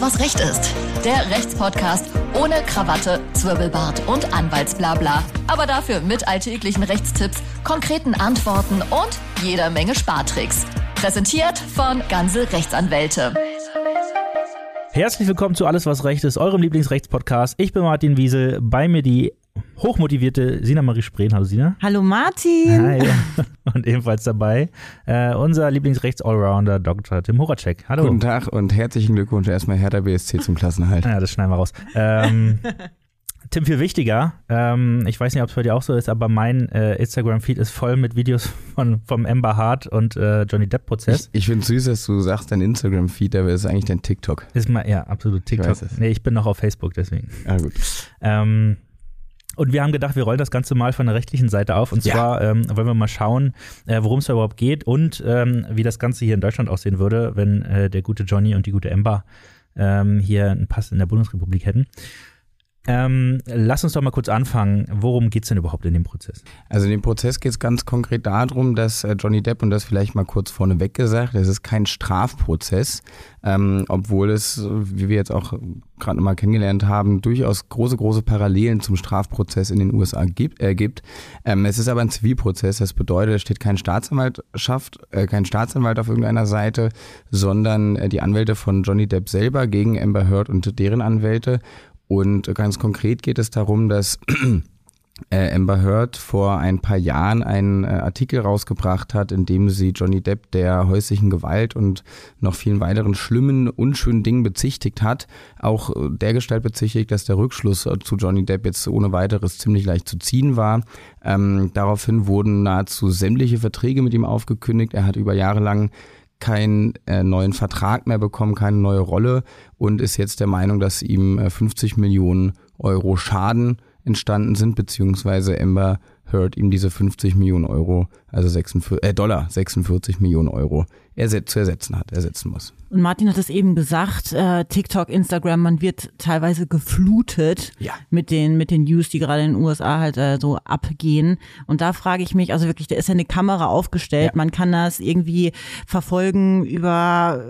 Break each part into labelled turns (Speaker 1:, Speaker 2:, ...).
Speaker 1: Was Recht ist. Der Rechtspodcast ohne Krawatte, Zwirbelbart und Anwaltsblabla. Aber dafür mit alltäglichen Rechtstipps, konkreten Antworten und jeder Menge Spartricks. Präsentiert von Ganze Rechtsanwälte.
Speaker 2: Herzlich willkommen zu Alles, was Recht ist, eurem Lieblingsrechtspodcast. Ich bin Martin Wiesel, bei mir die hochmotivierte Sina Marie Spreen. Hallo Sina.
Speaker 3: Hallo Martin.
Speaker 2: Hi. Und ebenfalls dabei äh, unser Lieblingsrechts-Allrounder Dr. Tim Horacek. Hallo.
Speaker 4: Guten Tag und herzlichen Glückwunsch erstmal Hertha BSC zum Klassenhalt.
Speaker 2: Ja, das schneiden wir raus. Ähm, Tim, viel wichtiger, ähm, ich weiß nicht, ob es bei dir auch so ist, aber mein äh, Instagram-Feed ist voll mit Videos von, vom Amber Hart und äh, Johnny Depp-Prozess.
Speaker 4: Ich, ich finde süß, dass du sagst, dein Instagram-Feed, aber ist eigentlich dein TikTok.
Speaker 2: Ist mal, ja, absolut TikTok.
Speaker 4: Ich weiß es.
Speaker 2: nee, ich bin noch auf Facebook, deswegen.
Speaker 4: Ah, gut.
Speaker 2: Ähm, und wir haben gedacht, wir rollen das Ganze mal von der rechtlichen Seite auf. Und
Speaker 4: Ja.
Speaker 2: zwar ähm, wollen wir mal schauen, äh, worum es da überhaupt geht und ähm, wie das Ganze hier in Deutschland aussehen würde, wenn äh, der gute Johnny und die gute Amber ähm, hier einen Pass in der Bundesrepublik hätten. Ähm, lass uns doch mal kurz anfangen. Worum geht es denn überhaupt in dem Prozess?
Speaker 4: Also in dem Prozess geht es ganz konkret darum, dass äh, Johnny Depp, und das vielleicht mal kurz vorneweg gesagt, es ist kein Strafprozess, ähm, obwohl es, wie wir jetzt auch gerade mal kennengelernt haben, durchaus große, große Parallelen zum Strafprozess in den USA gibt. Äh, gibt. Ähm, es ist aber ein Zivilprozess, das bedeutet, es steht kein Staatsanwaltschaft, äh, kein Staatsanwalt auf irgendeiner Seite, sondern äh, die Anwälte von Johnny Depp selber gegen Amber Heard und deren Anwälte. Und ganz konkret geht es darum, dass äh, Amber Heard vor ein paar Jahren einen äh, Artikel rausgebracht hat, in dem sie Johnny Depp der häuslichen Gewalt und noch vielen weiteren schlimmen, unschönen Dingen bezichtigt hat. Auch äh, dergestalt bezichtigt, dass der Rückschluss äh, zu Johnny Depp jetzt ohne weiteres ziemlich leicht zu ziehen war. Ähm, daraufhin wurden nahezu sämtliche Verträge mit ihm aufgekündigt. Er hat über Jahre lang keinen äh, neuen Vertrag mehr bekommen, keine neue Rolle und ist jetzt der Meinung, dass ihm äh, 50 Millionen Euro Schaden entstanden sind, beziehungsweise Amber Heard ihm diese 50 Millionen Euro, also 46, äh, Dollar, 46 Millionen Euro zu ersetzen hat, ersetzen muss.
Speaker 3: Und Martin hat es eben gesagt, äh, TikTok, Instagram, man wird teilweise geflutet
Speaker 4: Ja.
Speaker 3: mit den mit den News, die gerade in den USA halt äh, so abgehen. Und da frage ich mich, also wirklich, da ist ja eine Kamera aufgestellt,
Speaker 4: Ja.
Speaker 3: man kann das irgendwie verfolgen über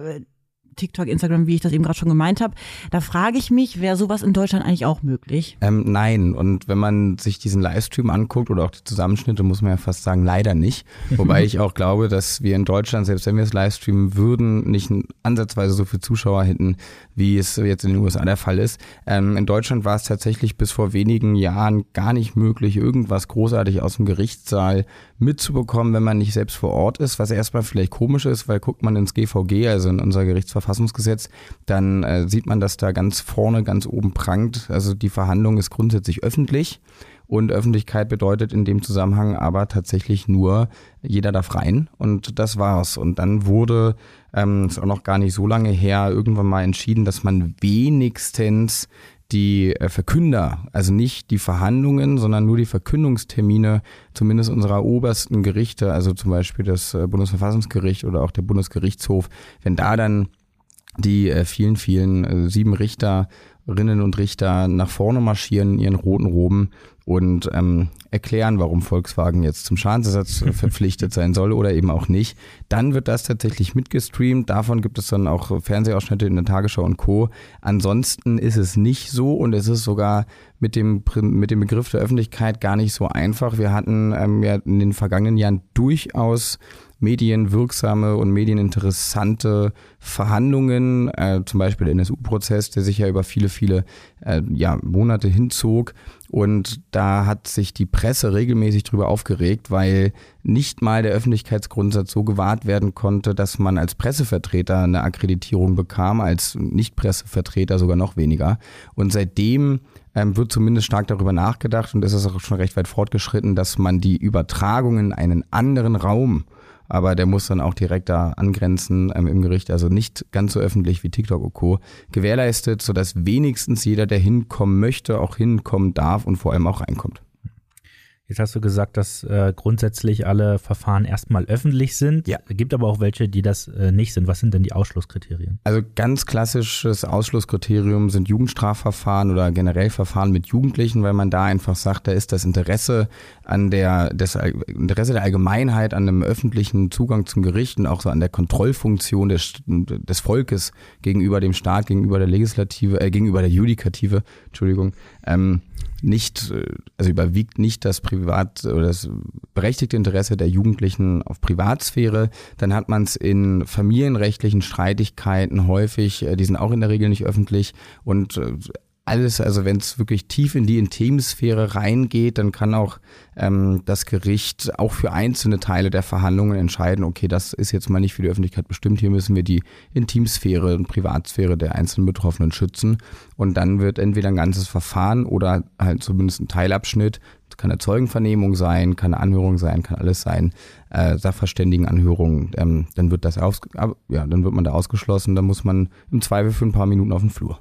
Speaker 3: TikTok, Instagram, wie ich das eben gerade schon gemeint habe. Da frage ich mich, wäre sowas in Deutschland eigentlich auch möglich?
Speaker 4: Ähm, nein, und wenn man sich diesen Livestream anguckt oder auch die Zusammenschnitte, muss man ja fast sagen, leider nicht. Wobei ich auch glaube, dass wir in Deutschland, selbst wenn wir es livestreamen würden, nicht ansatzweise so viele Zuschauer hätten, wie es jetzt in den USA der Fall ist. Ähm, in Deutschland war es tatsächlich bis vor wenigen Jahren gar nicht möglich, irgendwas großartig aus dem Gerichtssaal mitzubekommen, wenn man nicht selbst vor Ort ist, was erstmal vielleicht komisch ist, weil guckt man ins GVG, also in unser Gerichtsverfassungsgesetz, dann äh, sieht man, dass da ganz vorne, ganz oben prangt. Also die Verhandlung ist grundsätzlich öffentlich. Und Öffentlichkeit bedeutet in dem Zusammenhang aber tatsächlich nur, jeder darf rein und das war's. Und dann wurde, ähm, ist auch noch gar nicht so lange her, irgendwann mal entschieden, dass man wenigstens die äh, Verkünder, also nicht die Verhandlungen, sondern nur die Verkündungstermine zumindest unserer obersten Gerichte, also zum Beispiel das äh, Bundesverfassungsgericht oder auch der Bundesgerichtshof, wenn da dann die äh, vielen, vielen äh, sieben Richterinnen und Richter nach vorne marschieren in ihren roten Roben und ähm, erklären, warum Volkswagen jetzt zum Schadensersatz äh, verpflichtet sein soll oder eben auch nicht. Dann wird das tatsächlich mitgestreamt. Davon gibt es dann auch Fernsehausschnitte in der Tagesschau und Co. Ansonsten ist es nicht so und es ist sogar mit dem, mit dem Begriff der Öffentlichkeit gar nicht so einfach. Wir hatten ähm, ja in den vergangenen Jahren durchaus medienwirksame und medieninteressante Verhandlungen, äh, zum Beispiel der NSU-Prozess, der sich ja über viele, viele äh, ja, Monate hinzog. Und da hat sich die Presse regelmäßig drüber aufgeregt, weil nicht mal der Öffentlichkeitsgrundsatz so gewahrt werden konnte, dass man als Pressevertreter eine Akkreditierung bekam, als Nicht-Pressevertreter sogar noch weniger. Und seitdem ähm, wird zumindest stark darüber nachgedacht und es ist auch schon recht weit fortgeschritten, dass man die Übertragung in einen anderen Raum aber der muss dann auch direkt da angrenzen ähm, im Gericht, also nicht ganz so öffentlich wie TikTok und Co. gewährleistet, sodass wenigstens jeder, der hinkommen möchte, auch hinkommen darf und vor allem auch reinkommt.
Speaker 2: Jetzt hast du gesagt, dass äh, grundsätzlich alle Verfahren erstmal öffentlich sind.
Speaker 4: Ja.
Speaker 2: Gibt aber auch welche, die das äh, nicht sind. Was sind denn die Ausschlusskriterien?
Speaker 4: Also ganz klassisches Ausschlusskriterium sind Jugendstrafverfahren oder generell Verfahren mit Jugendlichen, weil man da einfach sagt, da ist das Interesse an der, das Interesse der Allgemeinheit an einem öffentlichen Zugang zum Gericht und auch so an der Kontrollfunktion des, des Volkes gegenüber dem Staat, gegenüber der Legislative, äh, gegenüber der Judikative, Entschuldigung, ähm, nicht, äh, also überwiegt nicht das Privat oder das berechtigte Interesse der Jugendlichen auf Privatsphäre, dann hat man es in familienrechtlichen Streitigkeiten häufig, äh, die sind auch in der Regel nicht öffentlich. Und äh, alles, also wenn es wirklich tief in die Intimsphäre reingeht, dann kann auch ähm, das Gericht auch für einzelne Teile der Verhandlungen entscheiden, okay, das ist jetzt mal nicht für die Öffentlichkeit bestimmt, hier müssen wir die Intimsphäre und Privatsphäre der einzelnen Betroffenen schützen. Und dann wird entweder ein ganzes Verfahren oder halt zumindest ein Teilabschnitt, das kann eine Zeugenvernehmung sein, kann eine Anhörung sein, kann alles sein, äh, Sachverständigenanhörung, ähm, dann wird das aus, ja, dann wird man da ausgeschlossen, dann muss man im Zweifel für ein paar Minuten auf den Flur.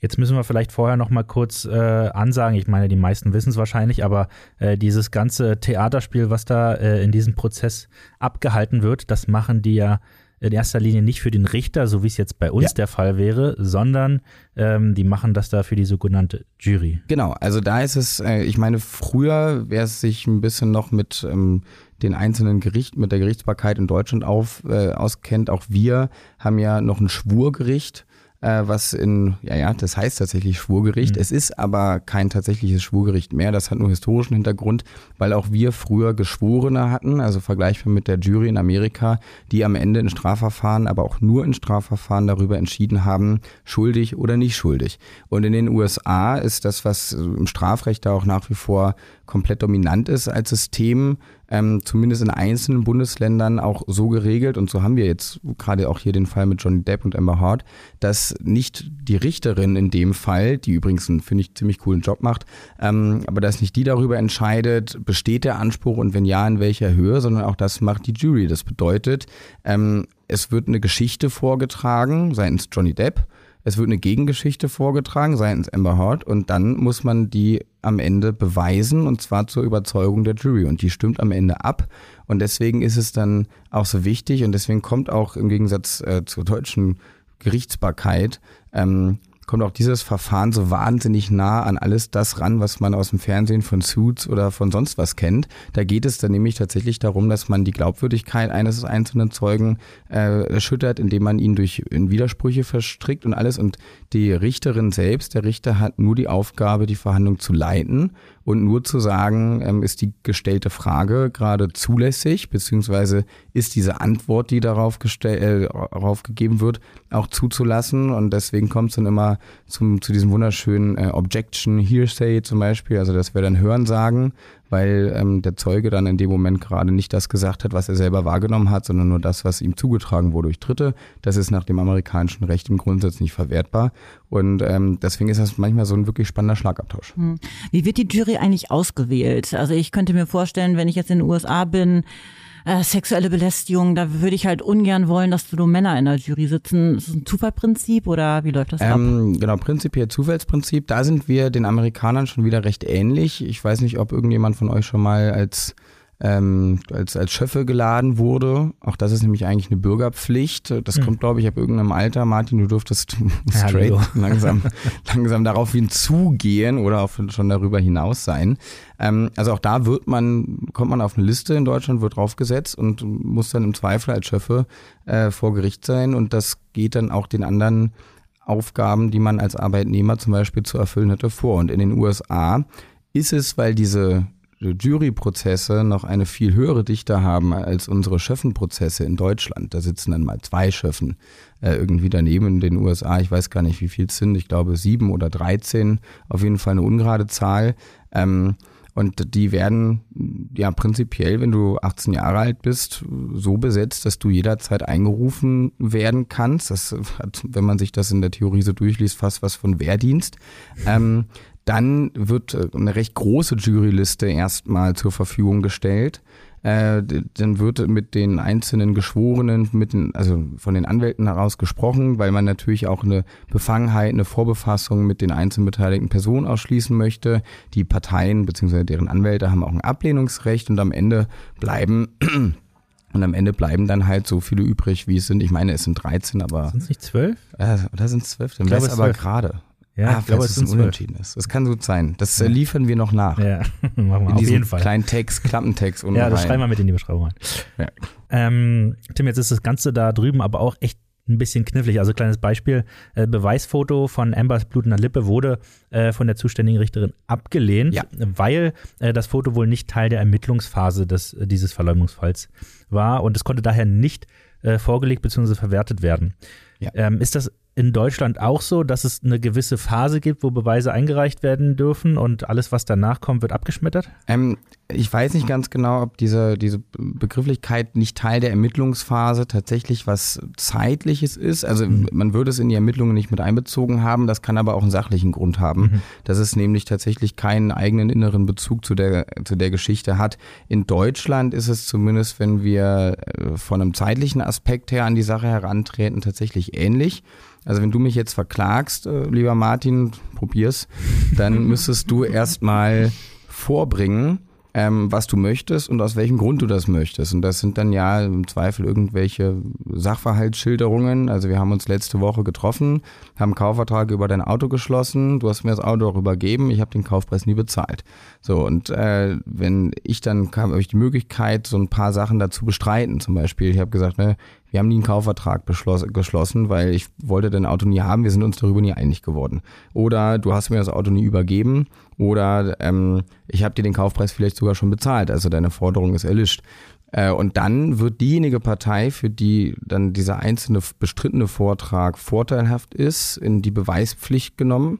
Speaker 2: Jetzt müssen wir vielleicht vorher noch mal kurz äh, ansagen, ich meine, die meisten wissen es wahrscheinlich, aber äh, dieses ganze Theaterspiel, was da äh, in diesem Prozess abgehalten wird, das machen die ja in erster Linie nicht für den Richter, so wie es jetzt bei uns ja. der Fall wäre, sondern ähm, die machen das da für die sogenannte Jury.
Speaker 4: Genau, also da ist es, äh, ich meine, früher, wer es sich ein bisschen noch mit ähm, den einzelnen Gerichten, mit der Gerichtsbarkeit in Deutschland auf, äh, auskennt, auch wir haben ja noch ein Schwurgericht äh, was in, ja, ja, das heißt tatsächlich Schwurgericht. Mhm. Es ist aber kein tatsächliches Schwurgericht mehr. Das hat nur historischen Hintergrund, weil auch wir früher Geschworene hatten, also vergleichbar mit der Jury in Amerika, die am Ende in Strafverfahren, aber auch nur in Strafverfahren darüber entschieden haben, schuldig oder nicht schuldig. Und in den USA ist das, was im Strafrecht da auch nach wie vor komplett dominant ist als System, ähm, zumindest in einzelnen Bundesländern auch so geregelt, und so haben wir jetzt gerade auch hier den Fall mit Johnny Depp und Amber Hart, dass nicht die Richterin in dem Fall, die übrigens einen, finde ich, ziemlich coolen Job macht, ähm, aber dass nicht die darüber entscheidet, besteht der Anspruch und wenn ja, in welcher Höhe, sondern auch das macht die Jury. Das bedeutet, ähm, es wird eine Geschichte vorgetragen seitens Johnny Depp es wird eine Gegengeschichte vorgetragen seitens Amber Heard und dann muss man die am Ende beweisen und zwar zur Überzeugung der Jury. Und die stimmt am Ende ab. Und deswegen ist es dann auch so wichtig und deswegen kommt auch im Gegensatz äh, zur deutschen Gerichtsbarkeit ähm, kommt auch dieses Verfahren so wahnsinnig nah an alles das ran, was man aus dem Fernsehen von Suits oder von sonst was kennt. Da geht es dann nämlich tatsächlich darum, dass man die Glaubwürdigkeit eines einzelnen Zeugen äh, erschüttert, indem man ihn durch in Widersprüche verstrickt und alles. Und die Richterin selbst, der Richter hat nur die Aufgabe, die Verhandlung zu leiten und nur zu sagen, ähm, ist die gestellte Frage gerade zulässig, beziehungsweise ist diese Antwort, die darauf, äh, darauf gegeben wird, auch zuzulassen. Und deswegen kommt es dann immer zum, zu diesem wunderschönen äh, Objection Hearsay zum Beispiel, also das wäre dann Hörensagen, weil ähm, der Zeuge dann in dem Moment gerade nicht das gesagt hat, was er selber wahrgenommen hat, sondern nur das, was ihm zugetragen wurde durch Dritte. Das ist nach dem amerikanischen Recht im Grundsatz nicht verwertbar. Und ähm, deswegen ist das manchmal so ein wirklich spannender Schlagabtausch. Hm.
Speaker 3: Wie wird die Jury eigentlich ausgewählt? Also ich könnte mir vorstellen, wenn ich jetzt in den USA bin, äh, sexuelle Belästigung, da würde ich halt ungern wollen, dass nur Männer in der Jury sitzen. Ist das ein Zufallprinzip oder wie läuft das ähm,
Speaker 4: ab? Genau, prinzipiell Zufallsprinzip. Da sind wir den Amerikanern schon wieder recht ähnlich. Ich weiß nicht, ob irgendjemand von euch schon mal als ähm, als, als Schöffe geladen wurde. Auch das ist nämlich eigentlich eine Bürgerpflicht. Das hm. kommt, glaube ich, ab irgendeinem Alter. Martin, du dürftest straight ja, langsam, langsam darauf hinzugehen oder auch schon darüber hinaus sein. Ähm, also auch da wird man, kommt man auf eine Liste in Deutschland, wird draufgesetzt und muss dann im Zweifel als Schöffe äh, vor Gericht sein. Und das geht dann auch den anderen Aufgaben, die man als Arbeitnehmer zum Beispiel zu erfüllen hätte, vor. Und in den USA ist es, weil diese Juryprozesse noch eine viel höhere Dichte haben als unsere Schöffenprozesse in Deutschland. Da sitzen dann mal zwei Schöffen äh, irgendwie daneben in den USA. Ich weiß gar nicht, wie viel es sind. Ich glaube sieben oder dreizehn. Auf jeden Fall eine ungerade Zahl. Ähm, und die werden ja prinzipiell, wenn du 18 Jahre alt bist, so besetzt, dass du jederzeit eingerufen werden kannst. Das hat, wenn man sich das in der Theorie so durchliest, fast was von Wehrdienst. Ähm, dann wird äh, eine recht große Juryliste erstmal zur Verfügung gestellt. Äh, dann wird mit den einzelnen Geschworenen, mit den, also von den Anwälten heraus gesprochen, weil man natürlich auch eine Befangenheit, eine Vorbefassung mit den einzelnen beteiligten Personen ausschließen möchte. Die Parteien bzw. deren Anwälte haben auch ein Ablehnungsrecht und am Ende bleiben und am Ende bleiben dann halt so viele übrig, wie es sind. Ich meine, es sind 13, aber.
Speaker 2: Sind es nicht zwölf?
Speaker 4: Äh, oder sind es zwölf? Dann wäre es aber gerade.
Speaker 2: Ja,
Speaker 4: ah,
Speaker 2: ich glaube, es sind.
Speaker 4: Unentschieden ist. Das kann gut sein. Das äh, liefern wir noch nach.
Speaker 2: Ja, machen wir
Speaker 4: In
Speaker 2: auf jeden Fall.
Speaker 4: kleinen Text, Klappentext und
Speaker 2: Ja, das
Speaker 4: rein.
Speaker 2: schreiben wir mit in die Beschreibung rein.
Speaker 4: Ja.
Speaker 2: Ähm, Tim, jetzt ist das Ganze da drüben aber auch echt ein bisschen knifflig. Also kleines Beispiel, äh, Beweisfoto von Ambers blutender Lippe wurde äh, von der zuständigen Richterin abgelehnt,
Speaker 4: Ja.
Speaker 2: weil äh, das Foto wohl nicht Teil der Ermittlungsphase des, äh, dieses Verleumdungsfalls war und es konnte daher nicht äh, vorgelegt bzw. verwertet werden.
Speaker 4: Ja.
Speaker 2: Ähm, ist das in Deutschland auch so, dass es eine gewisse Phase gibt, wo Beweise eingereicht werden dürfen und alles, was danach kommt, wird abgeschmettert?
Speaker 4: Ähm, ich weiß nicht ganz genau, ob diese, diese Begrifflichkeit nicht Teil der Ermittlungsphase tatsächlich was Zeitliches ist. Also man würde es in die Ermittlungen nicht mit einbezogen haben, das kann aber auch einen sachlichen Grund haben, dass es nämlich tatsächlich keinen eigenen inneren Bezug zu der, zu der Geschichte hat. In Deutschland ist es zumindest, wenn wir äh, von einem zeitlichen Aspekt her an die Sache herantreten, tatsächlich ähnlich. Also wenn du mich jetzt verklagst, äh, lieber Martin, probier's, dann müsstest du erstmal vorbringen, ähm, was du möchtest und aus welchem Grund du das möchtest. Und das sind dann ja im Zweifel irgendwelche Sachverhaltsschilderungen. Also wir haben uns letzte Woche getroffen, haben Kaufvertrag über dein Auto geschlossen, du hast mir das Auto auch übergeben, ich habe den Kaufpreis nie bezahlt. So, und äh, wenn ich dann kam, habe ich die Möglichkeit, so ein paar Sachen dazu bestreiten. Zum Beispiel, ich habe gesagt, ne, wir haben nie einen Kaufvertrag geschlossen, weil ich wollte dein Auto nie haben, wir sind uns darüber nie einig geworden. Oder du hast mir das Auto nie übergeben oder ähm, ich habe dir den Kaufpreis vielleicht sogar schon bezahlt, also deine Forderung ist erlischt. Äh, und dann wird diejenige Partei, für die dann dieser einzelne bestrittene Vortrag vorteilhaft ist, in die Beweispflicht genommen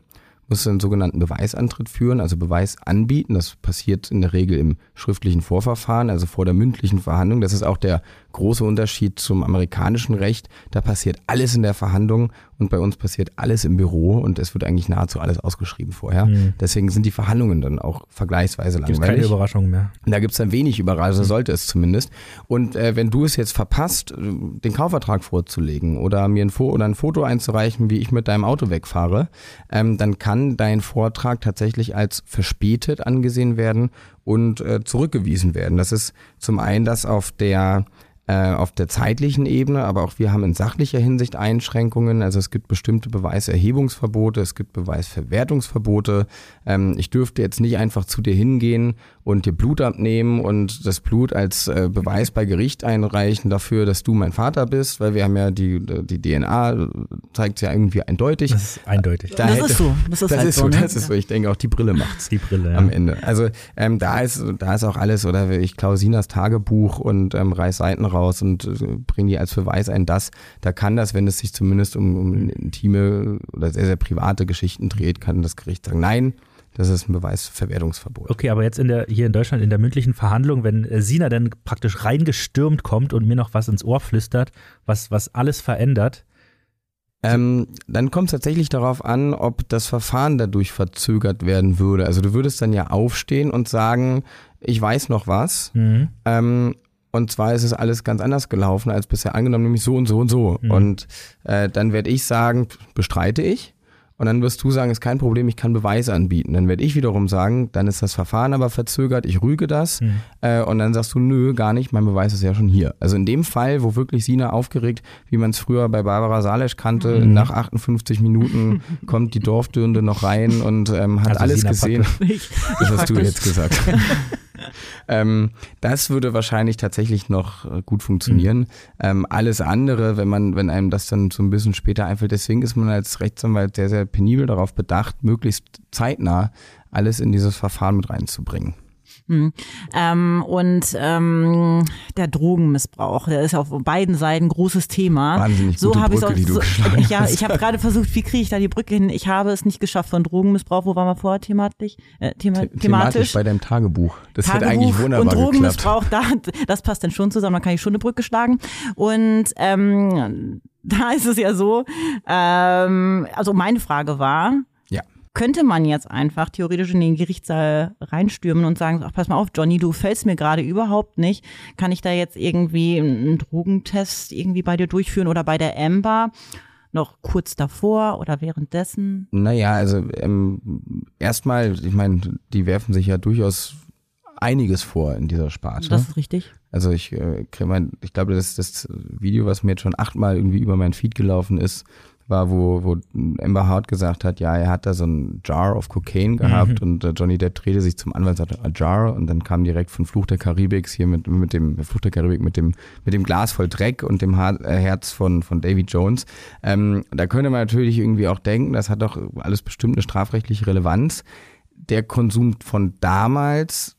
Speaker 4: muss einen sogenannten Beweisantritt führen, also Beweis anbieten. Das passiert in der Regel im schriftlichen Vorverfahren, also vor der mündlichen Verhandlung. Das ist auch der große Unterschied zum amerikanischen Recht. Da passiert alles in der Verhandlung und bei uns passiert alles im Büro und es wird eigentlich nahezu alles ausgeschrieben vorher.
Speaker 2: Mhm.
Speaker 4: Deswegen sind die Verhandlungen dann auch vergleichsweise
Speaker 2: Gibt es keine
Speaker 4: langweilig.
Speaker 2: Überraschung mehr.
Speaker 4: Da gibt's dann wenig Überraschung, sollte es zumindest. Und äh, wenn du es jetzt verpasst, äh, den Kaufvertrag vorzulegen oder mir ein, Fo oder ein Foto einzureichen, wie ich mit deinem Auto wegfahre, ähm, dann kann dein Vortrag tatsächlich als verspätet angesehen werden und äh, zurückgewiesen werden. Das ist zum einen das auf der äh, auf der zeitlichen Ebene, aber auch wir haben in sachlicher Hinsicht Einschränkungen. Also es gibt bestimmte Beweiserhebungsverbote, es gibt Beweisverwertungsverbote. Ähm, ich dürfte jetzt nicht einfach zu dir hingehen und dir Blut abnehmen und das Blut als äh, Beweis bei Gericht einreichen dafür, dass du mein Vater bist, weil wir haben ja die, die DNA, zeigt ja irgendwie eindeutig.
Speaker 2: Das ist eindeutig.
Speaker 4: Da
Speaker 3: Das
Speaker 4: hätte-
Speaker 3: ist so. Das ist
Speaker 4: das
Speaker 3: halt
Speaker 4: ist
Speaker 3: so,
Speaker 4: so,
Speaker 3: ne?
Speaker 4: das ist so. Ich denke auch die Brille macht's
Speaker 2: Die Brille, ja.
Speaker 4: am Ende. Also ähm, da ist da ist auch alles, oder ich klaue Sinas Tagebuch und ähm, reiß Seiten raus und äh, bringe die als Beweis ein, das, da kann das, wenn es sich zumindest um, um intime oder sehr, sehr private Geschichten dreht, kann das Gericht sagen, nein, das ist ein Beweisverwertungsverbot.
Speaker 2: Okay, aber jetzt in der, hier in Deutschland in der mündlichen Verhandlung, wenn äh, Sina dann praktisch reingestürmt kommt und mir noch was ins Ohr flüstert, was, was alles verändert,
Speaker 4: Ähm, dann kommt es tatsächlich darauf an, ob das Verfahren dadurch verzögert werden würde. Also du würdest dann ja aufstehen und sagen, ich weiß noch was.
Speaker 2: mhm.
Speaker 4: Ähm, und zwar ist es alles ganz anders gelaufen als bisher angenommen, nämlich so und so und so.
Speaker 2: Mhm.
Speaker 4: Und äh, dann werde ich sagen, bestreite ich. Und dann wirst du sagen, ist kein Problem, ich kann Beweise anbieten. Dann werde ich wiederum sagen, dann ist das Verfahren aber verzögert, ich rüge das.
Speaker 2: Mhm.
Speaker 4: Äh, und dann sagst du, nö, gar nicht, mein Beweis ist ja schon hier. Also in dem Fall, wo wirklich Sina aufgeregt, wie man es früher bei Barbara Salesch kannte,
Speaker 2: Mhm.
Speaker 4: nach 58 Minuten kommt die Dorfdürnde noch rein und ähm, hat
Speaker 2: Also
Speaker 4: alles
Speaker 2: Sina
Speaker 4: gesehen.
Speaker 3: Ich,
Speaker 4: Das hast du jetzt gesagt. ähm, das würde wahrscheinlich tatsächlich noch äh, gut funktionieren. Ähm, alles andere, wenn man, wenn einem das dann so ein bisschen später einfällt, deswegen ist man als Rechtsanwalt sehr, sehr penibel darauf bedacht, möglichst zeitnah alles in dieses Verfahren mit reinzubringen.
Speaker 3: Hm. Ähm, und ähm, der Drogenmissbrauch, der ist auf beiden Seiten ein großes Thema.
Speaker 4: Wahnsinnig
Speaker 3: so
Speaker 4: gute
Speaker 3: habe ich
Speaker 4: die du
Speaker 3: so,
Speaker 4: geschlagen
Speaker 3: Ja, ich habe gerade versucht, wie kriege ich da die Brücke hin? Ich habe es nicht geschafft von Drogenmissbrauch. Wo waren wir vorher thematisch? Äh, thema,
Speaker 4: The-
Speaker 3: thematisch.
Speaker 4: bei deinem Tagebuch. Das hätte
Speaker 3: Tagebuch
Speaker 4: eigentlich wunderbar
Speaker 3: und
Speaker 4: geklappt.
Speaker 3: Drogenmissbrauch, da, das passt dann schon zusammen, da kann ich schon eine Brücke schlagen. Und ähm, da ist es ja so, ähm, also meine Frage war. Könnte man jetzt einfach theoretisch in den Gerichtssaal reinstürmen und sagen, ach pass mal auf, Johnny, du fällst mir gerade überhaupt nicht. Kann ich da jetzt irgendwie einen Drogentest irgendwie bei dir durchführen oder bei der Amber? Noch kurz davor oder währenddessen?
Speaker 4: Naja, also ähm, erstmal, ich meine, die werfen sich ja durchaus einiges vor in dieser Sparte.
Speaker 3: Das ist richtig.
Speaker 4: Also ich, äh, mein, ich glaube, das das Video, was mir jetzt schon achtmal irgendwie über mein Feed gelaufen ist, war, wo, wo Amber Hart gesagt hat, ja, er hat da so ein Jar of Cocaine gehabt mhm. und äh, Johnny Depp drehte sich zum Anwalt und sagte, a Jar und dann kam direkt von Fluch der Karibik hier mit, mit dem Fluch der Karibik mit dem, mit dem Glas voll Dreck und dem Haar, äh, Herz von, von Davy Jones. Ähm, da könnte man natürlich irgendwie auch denken, das hat doch alles bestimmt eine strafrechtliche Relevanz. Der Konsum von damals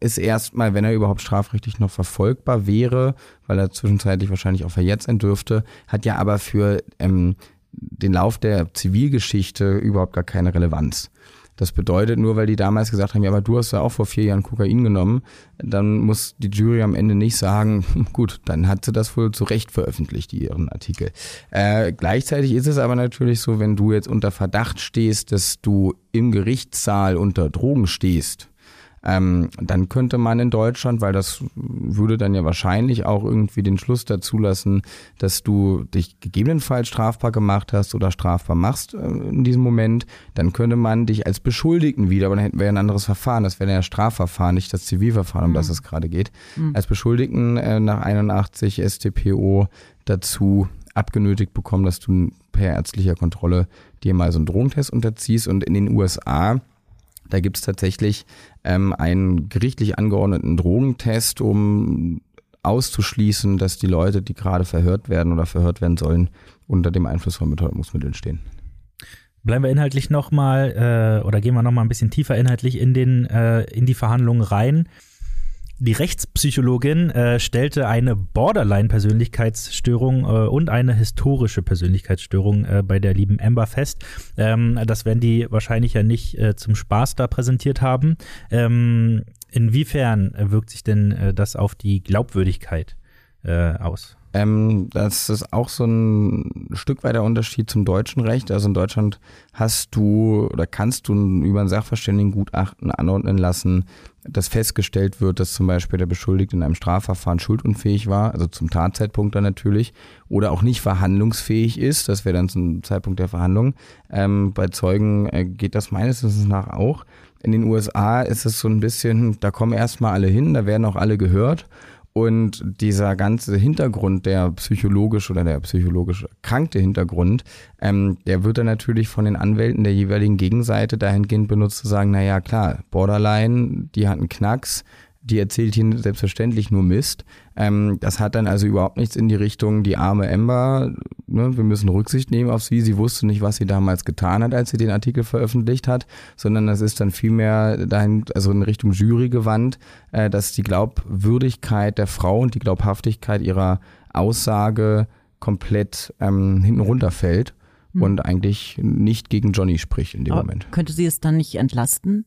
Speaker 4: ist erstmal, wenn er überhaupt strafrechtlich noch verfolgbar wäre, weil er zwischenzeitlich wahrscheinlich auch verjetzt sein dürfte, hat ja aber für ähm, den Lauf der Zivilgeschichte überhaupt gar keine Relevanz. Das bedeutet, nur weil die damals gesagt haben, ja, aber du hast ja auch vor vier Jahren Kokain genommen, dann muss die Jury am Ende nicht sagen, gut, dann hat sie das wohl zu Recht veröffentlicht, ihren Artikel. Äh, gleichzeitig ist es aber natürlich so, wenn du jetzt unter Verdacht stehst, dass du im Gerichtssaal unter Drogen stehst, ähm, dann könnte man in Deutschland, weil das würde dann ja wahrscheinlich auch irgendwie den Schluss dazu lassen, dass du dich gegebenenfalls strafbar gemacht hast oder strafbar machst äh, in diesem Moment, dann könnte man dich als Beschuldigten wieder, aber dann hätten wir ja ein anderes Verfahren, das wäre ja Strafverfahren, nicht das Zivilverfahren, um mhm. das es gerade geht, mhm. als Beschuldigten äh, nach 81 StPO dazu abgenötigt bekommen, dass du per ärztlicher Kontrolle dir mal so einen Drogentest unterziehst und in den USA da gibt es tatsächlich ähm, einen gerichtlich angeordneten Drogentest, um auszuschließen, dass die Leute, die gerade verhört werden oder verhört werden sollen, unter dem Einfluss von Betäubungsmitteln stehen.
Speaker 2: Bleiben wir inhaltlich nochmal äh, oder gehen wir nochmal ein bisschen tiefer inhaltlich in, den, äh, in die Verhandlungen rein. Die Rechtspsychologin äh, stellte eine Borderline-Persönlichkeitsstörung äh, und eine historische Persönlichkeitsstörung äh, bei der lieben Amber fest. Ähm, das werden die wahrscheinlich ja nicht äh, zum Spaß da präsentiert haben. Ähm, inwiefern wirkt sich denn äh, das auf die Glaubwürdigkeit äh, aus?
Speaker 4: Ähm, das ist auch so ein Stück weiter Unterschied zum deutschen Recht. Also in Deutschland hast du oder kannst du über ein Sachverständigengutachten anordnen lassen, dass festgestellt wird, dass zum Beispiel der Beschuldigte in einem Strafverfahren schuldunfähig war, also zum Tatzeitpunkt dann natürlich, oder auch nicht verhandlungsfähig ist, das wäre dann zum Zeitpunkt der Verhandlung. Ähm, bei Zeugen äh, geht das meines Wissens nach auch. In den USA ist es so ein bisschen, da kommen erstmal alle hin, da werden auch alle gehört und dieser ganze Hintergrund, der psychologisch oder der psychologisch erkrankte Hintergrund, ähm, der wird dann natürlich von den Anwälten der jeweiligen Gegenseite dahingehend benutzt zu sagen, naja klar, Borderline, die hat einen Knacks, die erzählt hier selbstverständlich nur Mist. Ähm, das hat dann also überhaupt nichts in die Richtung, die arme Ember, ne, wir müssen Rücksicht nehmen auf sie. Sie wusste nicht, was sie damals getan hat, als sie den Artikel veröffentlicht hat, sondern das ist dann vielmehr dahin, also in Richtung Jury gewandt, äh, dass die Glaubwürdigkeit der Frau und die Glaubhaftigkeit ihrer Aussage komplett ähm, hinten runterfällt hm. und eigentlich nicht gegen Johnny spricht in dem Aber Moment.
Speaker 3: Könnte sie es dann nicht entlasten?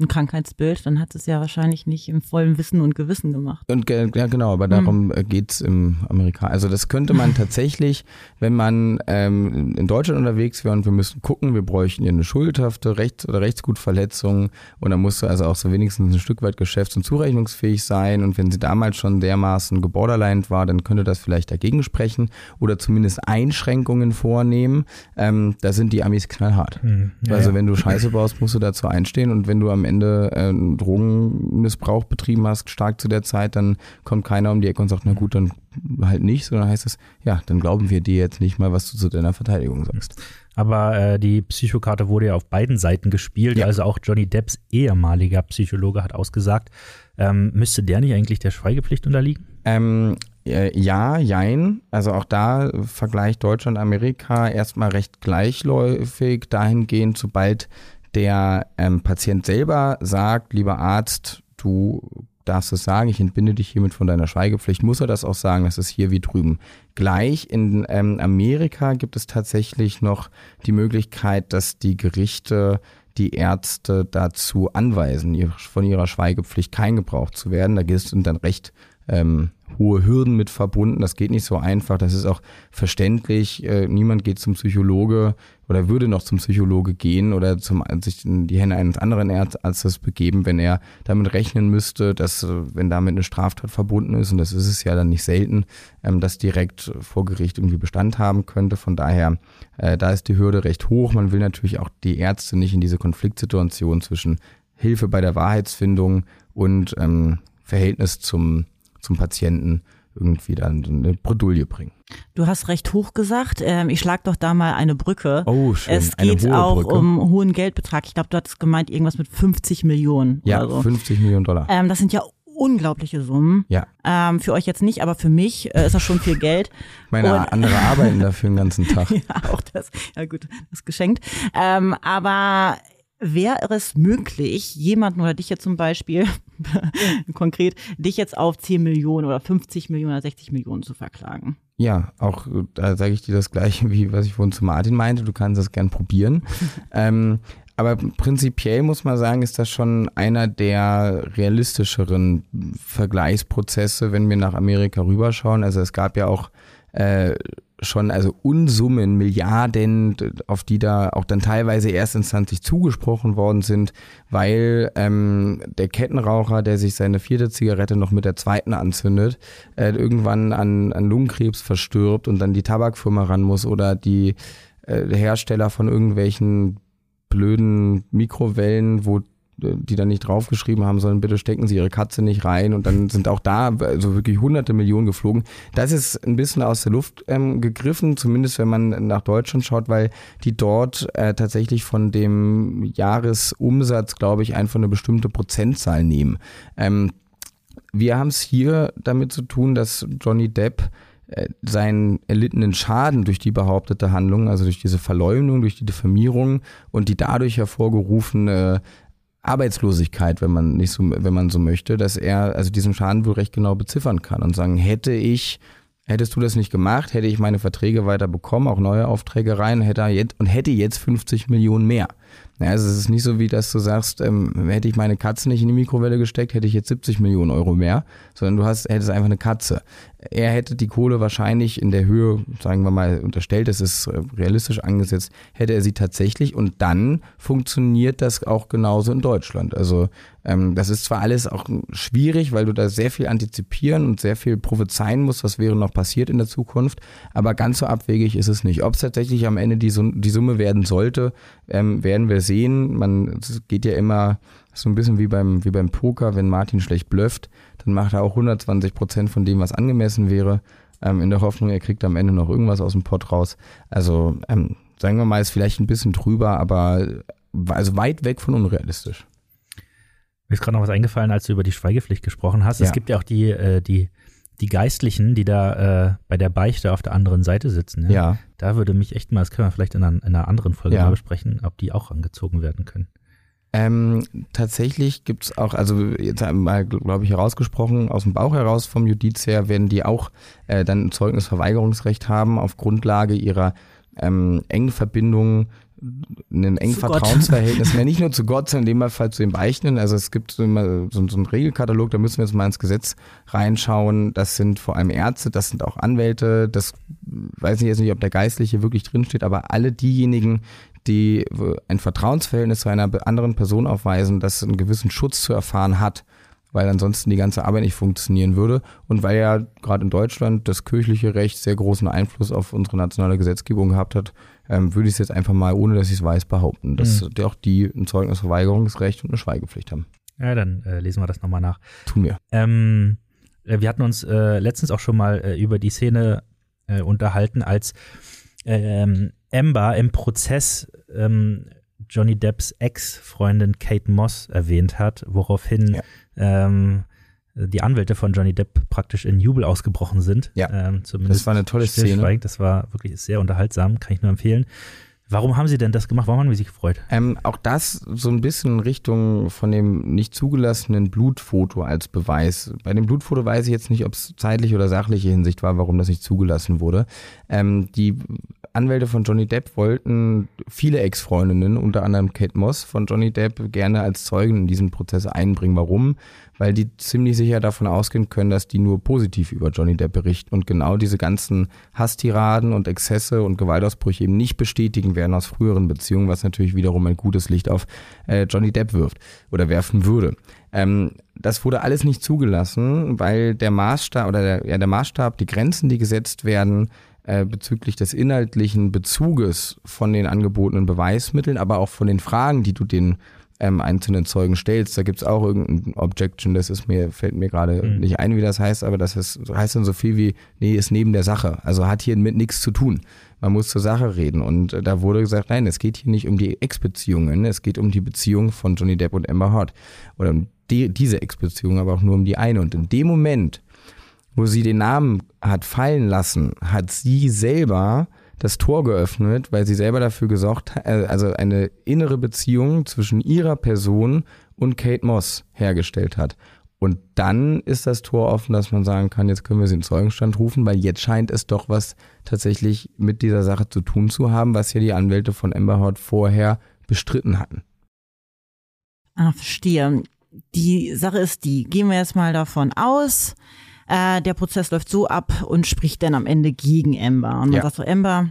Speaker 3: Ein Krankheitsbild, dann hat es ja wahrscheinlich nicht im vollen Wissen und Gewissen gemacht.
Speaker 4: Und ja, genau, aber darum mhm. geht's im Amerika. Also das könnte man tatsächlich, wenn man ähm, in Deutschland unterwegs wäre und wir müssen gucken, wir bräuchten hier eine schuldhafte Rechts- oder Rechtsgutverletzung und dann musste also auch so wenigstens ein Stück weit geschäfts- und zurechnungsfähig sein und wenn sie damals schon dermaßen geborderlined war, dann könnte das vielleicht dagegen sprechen oder zumindest Einschränkungen vornehmen. Ähm, da sind die Amis knallhart. Mhm. Ja, also wenn du Scheiße baust, musst du dazu einstehen und wenn du am Ende äh, Drogenmissbrauch betrieben hast, stark zu der Zeit, dann kommt keiner um die Ecke und sagt, na gut, dann halt nicht, sondern heißt es, ja, dann glauben wir dir jetzt nicht mal, was du zu deiner Verteidigung sagst.
Speaker 2: Aber äh, die Psychokarte wurde ja auf beiden Seiten gespielt. Ja. Also auch Johnny Depps ehemaliger Psychologe hat ausgesagt, ähm, müsste der nicht eigentlich der Schweigepflicht unterliegen?
Speaker 4: Ähm, äh, ja, jein. Also auch da Vergleich Deutschland, Amerika erstmal recht gleichläufig dahingehend, sobald der ähm, Patient selber sagt, lieber Arzt, du darfst es sagen, ich entbinde dich hiermit von deiner Schweigepflicht, muss er das auch sagen, das ist hier wie drüben. Gleich in ähm, Amerika gibt es tatsächlich noch die Möglichkeit, dass die Gerichte die Ärzte dazu anweisen, von ihrer Schweigepflicht kein Gebrauch zu werden. Da sind dann recht ähm, hohe Hürden mit verbunden. Das geht nicht so einfach. Das ist auch verständlich. Äh, niemand geht zum Psychologe oder würde noch zum Psychologe gehen oder zum, sich in die Hände eines anderen Arztes begeben, wenn er damit rechnen müsste, dass, äh, wenn damit eine Straftat verbunden ist, und das ist es ja dann nicht selten, ähm, das direkt vor Gericht irgendwie Bestand haben könnte. Von daher, äh, da ist die Hürde recht hoch. Man will natürlich auch die Ärzte nicht in diese Konfliktsituation zwischen Hilfe bei der Wahrheitsfindung und ähm, Verhältnis zum, zum Patienten irgendwie dann eine Bredouille bringen.
Speaker 3: Du hast recht hoch gesagt. Ähm, ich schlag doch da mal eine Brücke.
Speaker 4: Oh, schön.
Speaker 3: Es
Speaker 4: Eine
Speaker 3: geht
Speaker 4: hohe
Speaker 3: auch
Speaker 4: Brücke.
Speaker 3: um hohen Geldbetrag. Ich glaube, du hattest gemeint irgendwas mit 50 Millionen
Speaker 4: Ja,
Speaker 3: so.
Speaker 4: 50 Millionen Dollar.
Speaker 3: Ähm, das sind ja unglaubliche Summen.
Speaker 4: Ja,
Speaker 3: Ähm, für euch jetzt nicht, aber für mich äh, ist das schon viel Geld.
Speaker 4: meine
Speaker 3: Und-
Speaker 4: andere arbeiten dafür den ganzen Tag.
Speaker 3: ja, auch das. Ja gut, das ist geschenkt. Ähm, aber wäre es möglich, jemanden oder dich jetzt zum Beispiel, konkret, dich jetzt auf 10 Millionen oder 50 Millionen oder 60 Millionen zu verklagen?
Speaker 4: Ja, auch äh, da sage ich dir das gleiche, wie was ich vorhin zu Martin meinte. Du kannst das gern probieren. ähm, aber prinzipiell muss man sagen, ist das schon einer der realistischeren Vergleichsprozesse, wenn wir nach Amerika rüberschauen. Also es gab ja auch äh, schon also Unsummen, Milliarden, auf die da auch dann teilweise erstinstanzlich zugesprochen worden sind, weil ähm, der Kettenraucher, der sich seine vierte Zigarette noch mit der zweiten anzündet, äh, irgendwann an, an Lungenkrebs verstirbt und dann die Tabakfirma ran muss oder die äh, Hersteller von irgendwelchen blöden Mikrowellen, wo die dann nicht draufgeschrieben haben, sondern bitte stecken Sie Ihre Katze nicht rein und dann sind auch da also wirklich hunderte Millionen geflogen. Das ist ein bisschen aus der Luft ähm, gegriffen, zumindest wenn man nach Deutschland schaut, weil die dort äh, tatsächlich von dem Jahresumsatz, glaube ich, einfach eine bestimmte Prozentzahl nehmen. Ähm, wir haben es hier damit zu tun, dass Johnny Depp äh, seinen erlittenen Schaden durch die behauptete Handlung, also durch diese Verleumdung, durch die Diffamierung und die dadurch hervorgerufene Arbeitslosigkeit, wenn man nicht so, wenn man so möchte, dass er also diesen Schaden wohl recht genau beziffern kann und sagen, hätte ich, hättest du das nicht gemacht, hätte ich meine Verträge weiter bekommen, auch neue Aufträge rein, hätte jetzt und hätte jetzt 50 Millionen mehr. Ja, also es ist nicht so wie, dass du sagst, ähm, hätte ich meine Katze nicht in die Mikrowelle gesteckt, hätte ich jetzt 70 Millionen Euro mehr, sondern du hast, hättest einfach eine Katze. Er hätte die Kohle wahrscheinlich in der Höhe, sagen wir mal, unterstellt, das ist äh, realistisch angesetzt, hätte er sie tatsächlich und dann funktioniert das auch genauso in Deutschland. Also ähm, das ist zwar alles auch schwierig, weil du da sehr viel antizipieren und sehr viel prophezeien musst, was wäre noch passiert in der Zukunft, aber ganz so abwegig ist es nicht. Ob es tatsächlich am Ende die, die Summe werden sollte, ähm, werden wir sehen. Man geht ja immer so ein bisschen wie beim, wie beim Poker, wenn Martin schlecht blufft, dann macht er auch 120 Prozent von dem, was angemessen wäre, ähm, in der Hoffnung, er kriegt am Ende noch irgendwas aus dem Pott raus. Also ähm, sagen wir mal, ist vielleicht ein bisschen drüber, aber also weit weg von unrealistisch.
Speaker 2: Mir ist gerade noch was eingefallen, als du über die Schweigepflicht gesprochen hast. Es
Speaker 4: Ja.
Speaker 2: gibt ja auch die, äh, die, die Geistlichen, die da äh, bei der Beichte auf der anderen Seite sitzen.
Speaker 4: Ja.
Speaker 2: Da würde mich echt mal, das können wir vielleicht in einer, in einer anderen Folge
Speaker 4: Ja.
Speaker 2: mal besprechen, ob die auch angezogen werden können.
Speaker 4: Ähm, tatsächlich gibt's auch, also jetzt einmal, glaube ich, herausgesprochen, aus dem Bauch heraus vom Judiz her werden die auch äh, dann ein Zeugnisverweigerungsrecht haben auf Grundlage ihrer ähm, engen Verbindung, ein engen. Vertrauensverhältnis, mehr nicht nur zu Gott, sondern in dem Fall zu den Beichtenden. Also es gibt so, immer so, so einen Regelkatalog, da müssen wir jetzt mal ins Gesetz reinschauen. Das sind vor allem Ärzte, das sind auch Anwälte, das weiß ich jetzt nicht, ob der Geistliche wirklich drinsteht, aber alle diejenigen, die ein Vertrauensverhältnis zu einer anderen Person aufweisen, das einen gewissen Schutz zu erfahren hat, weil ansonsten die ganze Arbeit nicht funktionieren würde und weil ja gerade in Deutschland das kirchliche Recht sehr großen Einfluss auf unsere nationale Gesetzgebung gehabt hat, ähm, würde ich es jetzt einfach mal, ohne dass ich es weiß, behaupten, dass
Speaker 2: Mhm.
Speaker 4: auch die ein Zeugnisverweigerungsrecht und eine Schweigepflicht haben.
Speaker 2: Ja, dann äh, lesen wir das nochmal nach.
Speaker 4: Tun wir.
Speaker 2: Ähm, äh, wir hatten uns äh, letztens auch schon mal äh, über die Szene äh, unterhalten, als ähm, Amber im Prozess ähm, Johnny Depps Ex-Freundin Kate Moss erwähnt hat, woraufhin
Speaker 4: Ja.
Speaker 2: ähm, die Anwälte von Johnny Depp praktisch in Jubel ausgebrochen sind.
Speaker 4: Ja.
Speaker 2: ähm, zumindest
Speaker 4: Das war eine tolle Szene.
Speaker 2: Das war wirklich sehr unterhaltsam, kann ich nur empfehlen. Warum haben Sie denn das gemacht? Warum haben Sie sich gefreut?
Speaker 4: Ähm, auch das so ein bisschen Richtung von dem nicht zugelassenen Blutfoto als Beweis. Bei dem Blutfoto weiß ich jetzt nicht, ob es zeitlich oder sachliche Hinsicht war, warum das nicht zugelassen wurde. Ähm, die Anwälte von Johnny Depp wollten viele Ex-Freundinnen, unter anderem Kate Moss von Johnny Depp, gerne als Zeugen in diesen Prozess einbringen. Warum? Weil die ziemlich sicher davon ausgehen können, dass die nur positiv über Johnny Depp berichten und genau diese ganzen Hasstiraden und Exzesse und Gewaltausbrüche eben nicht bestätigen werden aus früheren Beziehungen, was natürlich wiederum ein gutes Licht auf äh, Johnny Depp wirft oder werfen würde. Ähm, das wurde alles nicht zugelassen, weil der Maßstab oder der, ja, der Maßstab, die Grenzen, die gesetzt werden, äh, bezüglich des inhaltlichen Bezuges von den angebotenen Beweismitteln, aber auch von den Fragen, die du den ähm, einzelnen Zeugen stellst. Da gibt's auch irgendein Objection, das ist mir, fällt mir gerade mhm. nicht ein, wie das heißt, aber das ist, heißt dann so viel wie, nee, ist neben der Sache. Also hat hier mit nichts zu tun. Man muss zur Sache reden. Und äh, da wurde gesagt, nein, es geht hier nicht um die Ex-Beziehungen, es geht um die Beziehung von Johnny Depp und Amber Heard. Oder um die, diese Ex-Beziehung, aber auch nur um die eine. Und in dem Moment, wo sie den Namen hat fallen lassen, hat sie selber das Tor geöffnet, weil sie selber dafür gesorgt hat, äh, also eine innere Beziehung zwischen ihrer Person und Kate Moss hergestellt hat. Und dann ist das Tor offen, dass man sagen kann, jetzt können wir sie in Zeugenstand rufen, weil jetzt scheint es doch was tatsächlich mit dieser Sache zu tun zu haben, was ja die Anwälte von Amber Heard vorher bestritten hatten.
Speaker 3: Ah, verstehe. Die Sache ist die, gehen wir jetzt mal davon aus, äh, der Prozess läuft so ab und spricht dann am Ende gegen Amber. Und man ja. sagt so, Amber,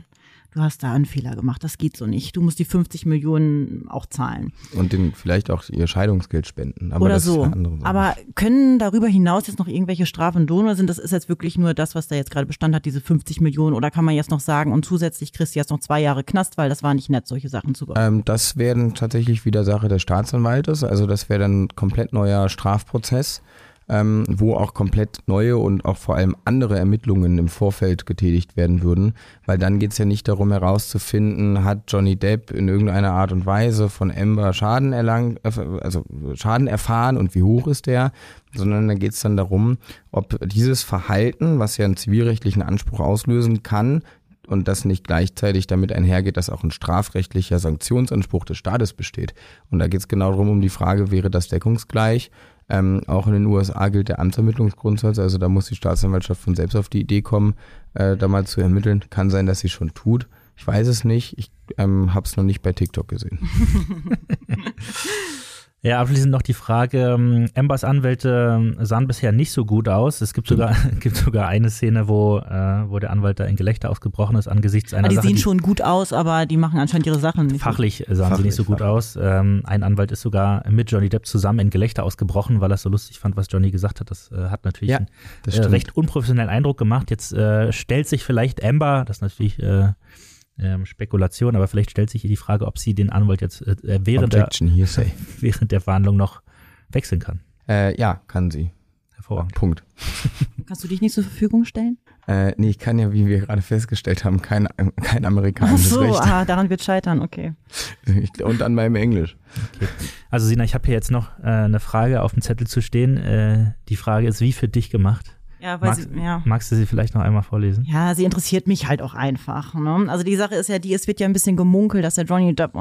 Speaker 3: du hast da einen Fehler gemacht, das geht so nicht. Du musst die 50 Millionen auch zahlen.
Speaker 4: Und den vielleicht auch ihr Scheidungsgeld spenden. Aber
Speaker 3: oder so. Aber können darüber hinaus jetzt noch irgendwelche Strafen drohen oder sind das ist jetzt wirklich nur das, was da jetzt gerade Bestand hat, diese 50 Millionen? Oder kann man jetzt noch sagen, und zusätzlich kriegst du jetzt noch zwei Jahre Knast, weil das war nicht nett, solche Sachen zu
Speaker 4: bekommen? Ähm, das wären tatsächlich wieder Sache des Staatsanwaltes. Also das wäre dann komplett neuer Strafprozess ähm, wo auch komplett neue und auch vor allem andere Ermittlungen im Vorfeld getätigt werden würden, weil dann geht es ja nicht darum herauszufinden, hat Johnny Depp in irgendeiner Art und Weise von Amber Schaden erlangt, äh, also Schaden erfahren und wie hoch ist der, sondern dann geht es dann darum, ob dieses Verhalten, was ja einen zivilrechtlichen Anspruch auslösen kann, und das nicht gleichzeitig damit einhergeht, dass auch ein strafrechtlicher Sanktionsanspruch des Staates besteht. Und da geht es genau darum, um die Frage, wäre das deckungsgleich ähm, auch in den USA gilt der Amtsermittlungsgrundsatz, also da muss die Staatsanwaltschaft von selbst auf die Idee kommen, äh, da mal zu ermitteln. Kann sein, dass sie schon tut. Ich weiß es nicht. Ich ähm, habe es noch nicht bei TikTok gesehen.
Speaker 2: Ja, abschließend noch die Frage, ähm, Ambers Anwälte ähm, sahen bisher nicht so gut aus. Es gibt sogar, gibt sogar eine Szene, wo, äh, wo der Anwalt da in Gelächter ausgebrochen ist angesichts einer
Speaker 3: aber die
Speaker 2: Sache.
Speaker 3: Die sehen schon gut aus, aber die machen anscheinend ihre Sachen nicht.
Speaker 2: Fachlich sahen fachlich, sie nicht so gut fachlich. aus. Ähm, ein Anwalt ist sogar mit Johnny Depp zusammen in Gelächter ausgebrochen, weil er so lustig fand, was Johnny gesagt hat. Das äh, hat natürlich
Speaker 4: ja,
Speaker 2: einen äh, recht unprofessionellen Eindruck gemacht. Jetzt äh, stellt sich vielleicht Amber, das ist natürlich äh, ähm, Spekulation, aber vielleicht stellt sich hier die Frage, ob sie den Anwalt jetzt äh, während, der, während der Verhandlung noch wechseln kann.
Speaker 4: Äh, ja, kann sie.
Speaker 2: Hervorragend.
Speaker 4: Punkt.
Speaker 3: Kannst du dich nicht zur Verfügung stellen?
Speaker 4: Äh, nee, ich kann ja, wie wir gerade festgestellt haben, kein, kein amerikanisches
Speaker 3: Ach so,
Speaker 4: Recht.
Speaker 3: Ah, daran wird scheitern, okay.
Speaker 4: Und an meinem Englisch.
Speaker 2: Okay. Also Sina, ich habe hier jetzt noch äh, eine Frage auf dem Zettel zu stehen. Äh, die Frage ist, wie für dich gemacht?
Speaker 3: Ja, weil
Speaker 2: magst,
Speaker 3: sie, ja.
Speaker 2: magst du sie vielleicht noch einmal vorlesen?
Speaker 3: Ja, sie interessiert mich halt auch einfach. Ne? Also die Sache ist ja die, es wird ja ein bisschen gemunkelt, dass der Johnny Depp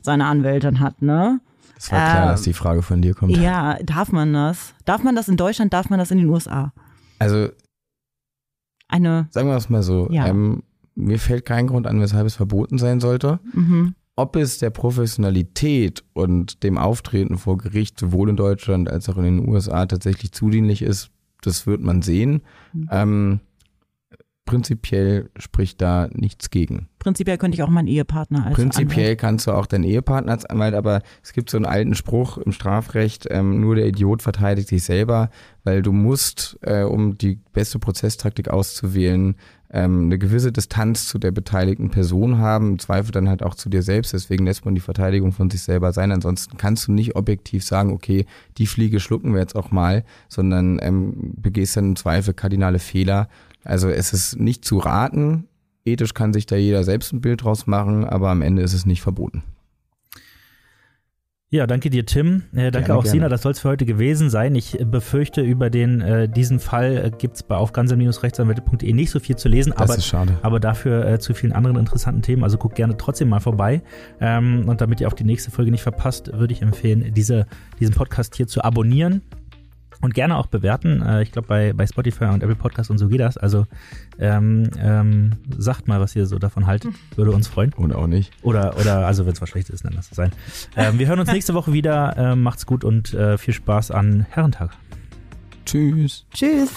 Speaker 3: seine Anwältin hat, ne?
Speaker 4: Es war klar, äh, dass die Frage von dir kommt.
Speaker 3: Ja, darf man das? Darf man das in Deutschland, darf man das in den USA?
Speaker 4: Also,
Speaker 3: eine.
Speaker 4: Sagen wir es mal so. Ja. Ähm, mir fällt kein Grund an, weshalb es verboten sein sollte. Mhm. Ob es der Professionalität und dem Auftreten vor Gericht sowohl in Deutschland als auch in den USA tatsächlich zudienlich ist, das wird man sehen. Mhm. Ähm, prinzipiell spricht da nichts gegen.
Speaker 3: Prinzipiell könnte ich auch meinen Ehepartner als
Speaker 4: Prinzipiell
Speaker 3: Anwalt.
Speaker 4: kannst du auch deinen Ehepartner als Anwalt, aber es gibt so einen alten Spruch im Strafrecht, ähm, nur der Idiot verteidigt sich selber, weil du musst, äh, um die beste Prozesstaktik auszuwählen, ähm, eine gewisse Distanz zu der beteiligten Person haben, im Zweifel dann halt auch zu dir selbst, deswegen lässt man die Verteidigung von sich selber sein, ansonsten kannst du nicht objektiv sagen, okay, die Fliege schlucken wir jetzt auch mal, sondern ähm, begehst dann im Zweifel kardinale Fehler also es ist nicht zu raten. Ethisch kann sich da jeder selbst ein Bild draus machen, aber am Ende ist es nicht verboten.
Speaker 2: Ja, danke dir, Tim. Äh, danke gerne, auch, Sina. Das soll es für heute gewesen sein. Ich befürchte, über den, äh, diesen Fall äh, gibt es bei auf rechtsanwälte.de nicht so viel zu lesen,
Speaker 4: das aber, ist schade.
Speaker 2: aber dafür äh, zu vielen anderen interessanten Themen. Also guckt gerne trotzdem mal vorbei. Ähm, und damit ihr auch die nächste Folge nicht verpasst, würde ich empfehlen, diese, diesen Podcast hier zu abonnieren Und gerne auch bewerten. Äh, ich glaube, bei, bei Spotify und Apple Podcasts und so geht das. Also ähm, ähm, sagt mal, was ihr so davon haltet. Würde uns freuen.
Speaker 4: Und auch nicht.
Speaker 2: Oder, oder also wenn es was Schlechtes ist, dann lasst es sein. Ähm, wir hören uns nächste Woche wieder. Ähm, macht's gut und äh, viel Spaß an Herrentag.
Speaker 4: Tschüss.
Speaker 3: Tschüss.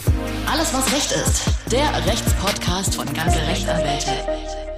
Speaker 1: Alles, was Recht ist. Der Rechtspodcast von ganze Rechtsanwälte